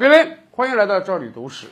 各位，欢迎来到这里读史。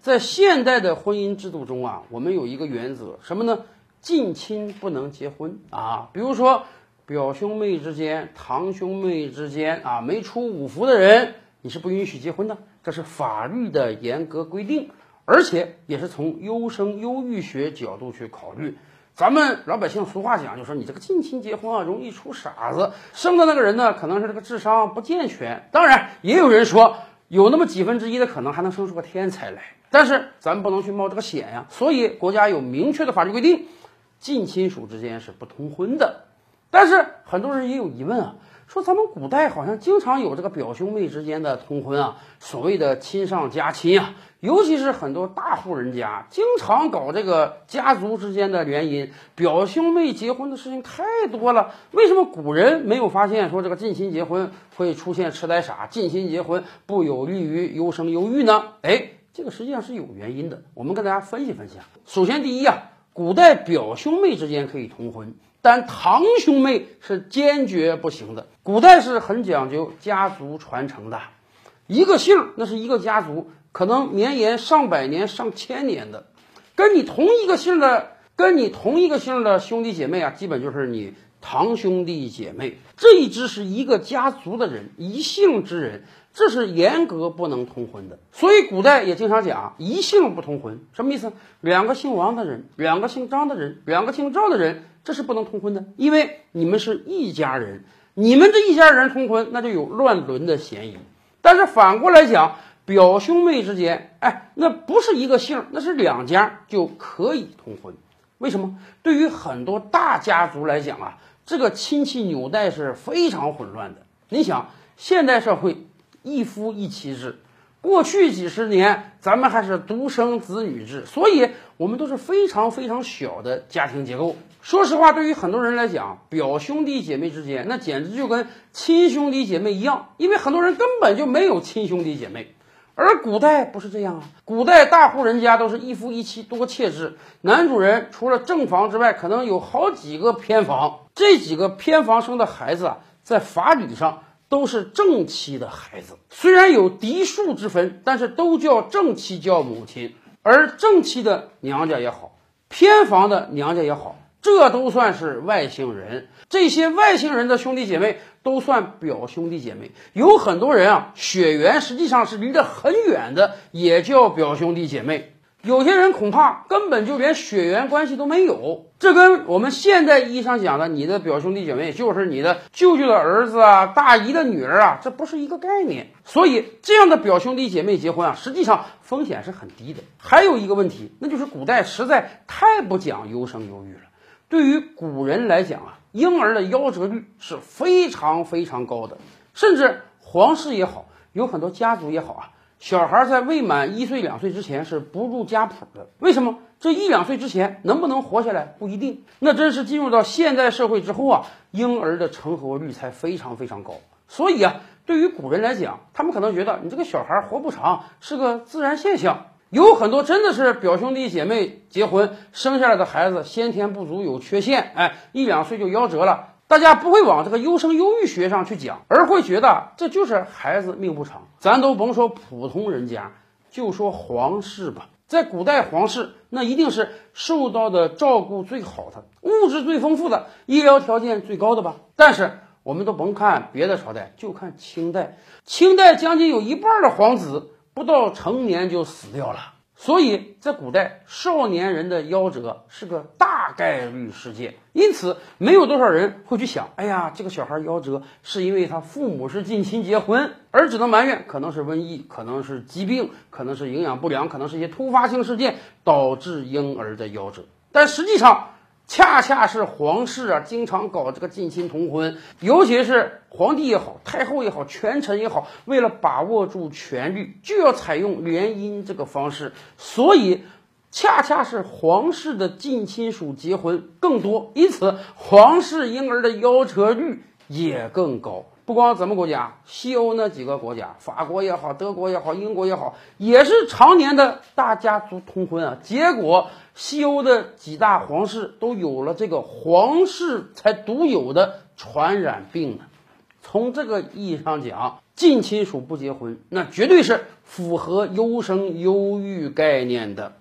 在现代的婚姻制度中啊，我们有一个原则，什么呢？近亲不能结婚啊。比如说，表兄妹之间、堂兄妹之间啊，没出五服的人，你是不允许结婚的，这是法律的严格规定，而且也是从优生优育学角度去考虑。咱们老百姓俗话讲，就说你这个近亲结婚啊，容易出傻子，生的那个人呢，可能是这个智商不健全。当然，也有人说。有那么几分之一的可能还能生出个天才来，但是咱不能去冒这个险呀。所以国家有明确的法律规定，近亲属之间是不通婚的。但是很多人也有疑问啊。说咱们古代好像经常有这个表兄妹之间的通婚啊，所谓的亲上加亲啊，尤其是很多大户人家经常搞这个家族之间的联姻，表兄妹结婚的事情太多了。为什么古人没有发现说这个近亲结婚会出现痴呆傻，近亲结婚不有利于优生优育呢？哎，这个实际上是有原因的。我们跟大家分析分析啊。首先，第一啊，古代表兄妹之间可以通婚。但堂兄妹是坚决不行的。古代是很讲究家族传承的，一个姓那是一个家族，可能绵延上百年、上千年的。跟你同一个姓的，跟你同一个姓的兄弟姐妹啊，基本就是你堂兄弟姐妹。这一支是一个家族的人，一姓之人。这是严格不能通婚的，所以古代也经常讲一姓不通婚，什么意思？两个姓王的人，两个姓张的人，两个姓赵的人，这是不能通婚的，因为你们是一家人，你们这一家人通婚，那就有乱伦的嫌疑。但是反过来讲，表兄妹之间，哎，那不是一个姓，那是两家就可以通婚。为什么？对于很多大家族来讲啊，这个亲戚纽带是非常混乱的。你想，现代社会。一夫一妻制，过去几十年咱们还是独生子女制，所以我们都是非常非常小的家庭结构。说实话，对于很多人来讲，表兄弟姐妹之间那简直就跟亲兄弟姐妹一样，因为很多人根本就没有亲兄弟姐妹。而古代不是这样啊，古代大户人家都是一夫一妻多妾制，男主人除了正房之外，可能有好几个偏房，这几个偏房生的孩子啊，在法理上。都是正妻的孩子，虽然有嫡庶之分，但是都叫正妻叫母亲。而正妻的娘家也好，偏房的娘家也好，这都算是外姓人。这些外姓人的兄弟姐妹都算表兄弟姐妹。有很多人啊，血缘实际上是离得很远的，也叫表兄弟姐妹。有些人恐怕根本就连血缘关系都没有，这跟我们现代意义上讲的你的表兄弟姐妹就是你的舅舅的儿子啊、大姨的女儿啊，这不是一个概念。所以，这样的表兄弟姐妹结婚啊，实际上风险是很低的。还有一个问题，那就是古代实在太不讲优生优育了。对于古人来讲啊，婴儿的夭折率是非常非常高的，甚至皇室也好，有很多家族也好啊。小孩在未满一岁两岁之前是不入家谱的，为什么？这一两岁之前能不能活下来不一定。那真是进入到现代社会之后啊，婴儿的成活率才非常非常高。所以啊，对于古人来讲，他们可能觉得你这个小孩活不长是个自然现象。有很多真的是表兄弟姐妹结婚生下来的孩子先天不足有缺陷，哎，一两岁就夭折了。大家不会往这个优生优育学上去讲，而会觉得这就是孩子命不长。咱都甭说普通人家，就说皇室吧，在古代皇室那一定是受到的照顾最好的，物质最丰富的，医疗条件最高的吧。但是我们都甭看别的朝代，就看清代，清代将近有一半的皇子不到成年就死掉了。所以在古代，少年人的夭折是个大概率事件，因此没有多少人会去想，哎呀，这个小孩夭折是因为他父母是近亲结婚，而只能埋怨可能是瘟疫，可能是疾病，可能是营养不良，可能是一些突发性事件导致婴儿的夭折。但实际上，恰恰是皇室啊，经常搞这个近亲通婚，尤其是皇帝也好，太后也好，权臣也好，为了把握住权力，就要采用联姻这个方式，所以恰恰是皇室的近亲属结婚更多，因此皇室婴儿的夭折率也更高。不光咱们国家，西欧那几个国家，法国也好，德国也好，英国也好，也是常年的大家族通婚啊。结果西欧的几大皇室都有了这个皇室才独有的传染病呢。从这个意义上讲，近亲属不结婚，那绝对是符合优生优育概念的。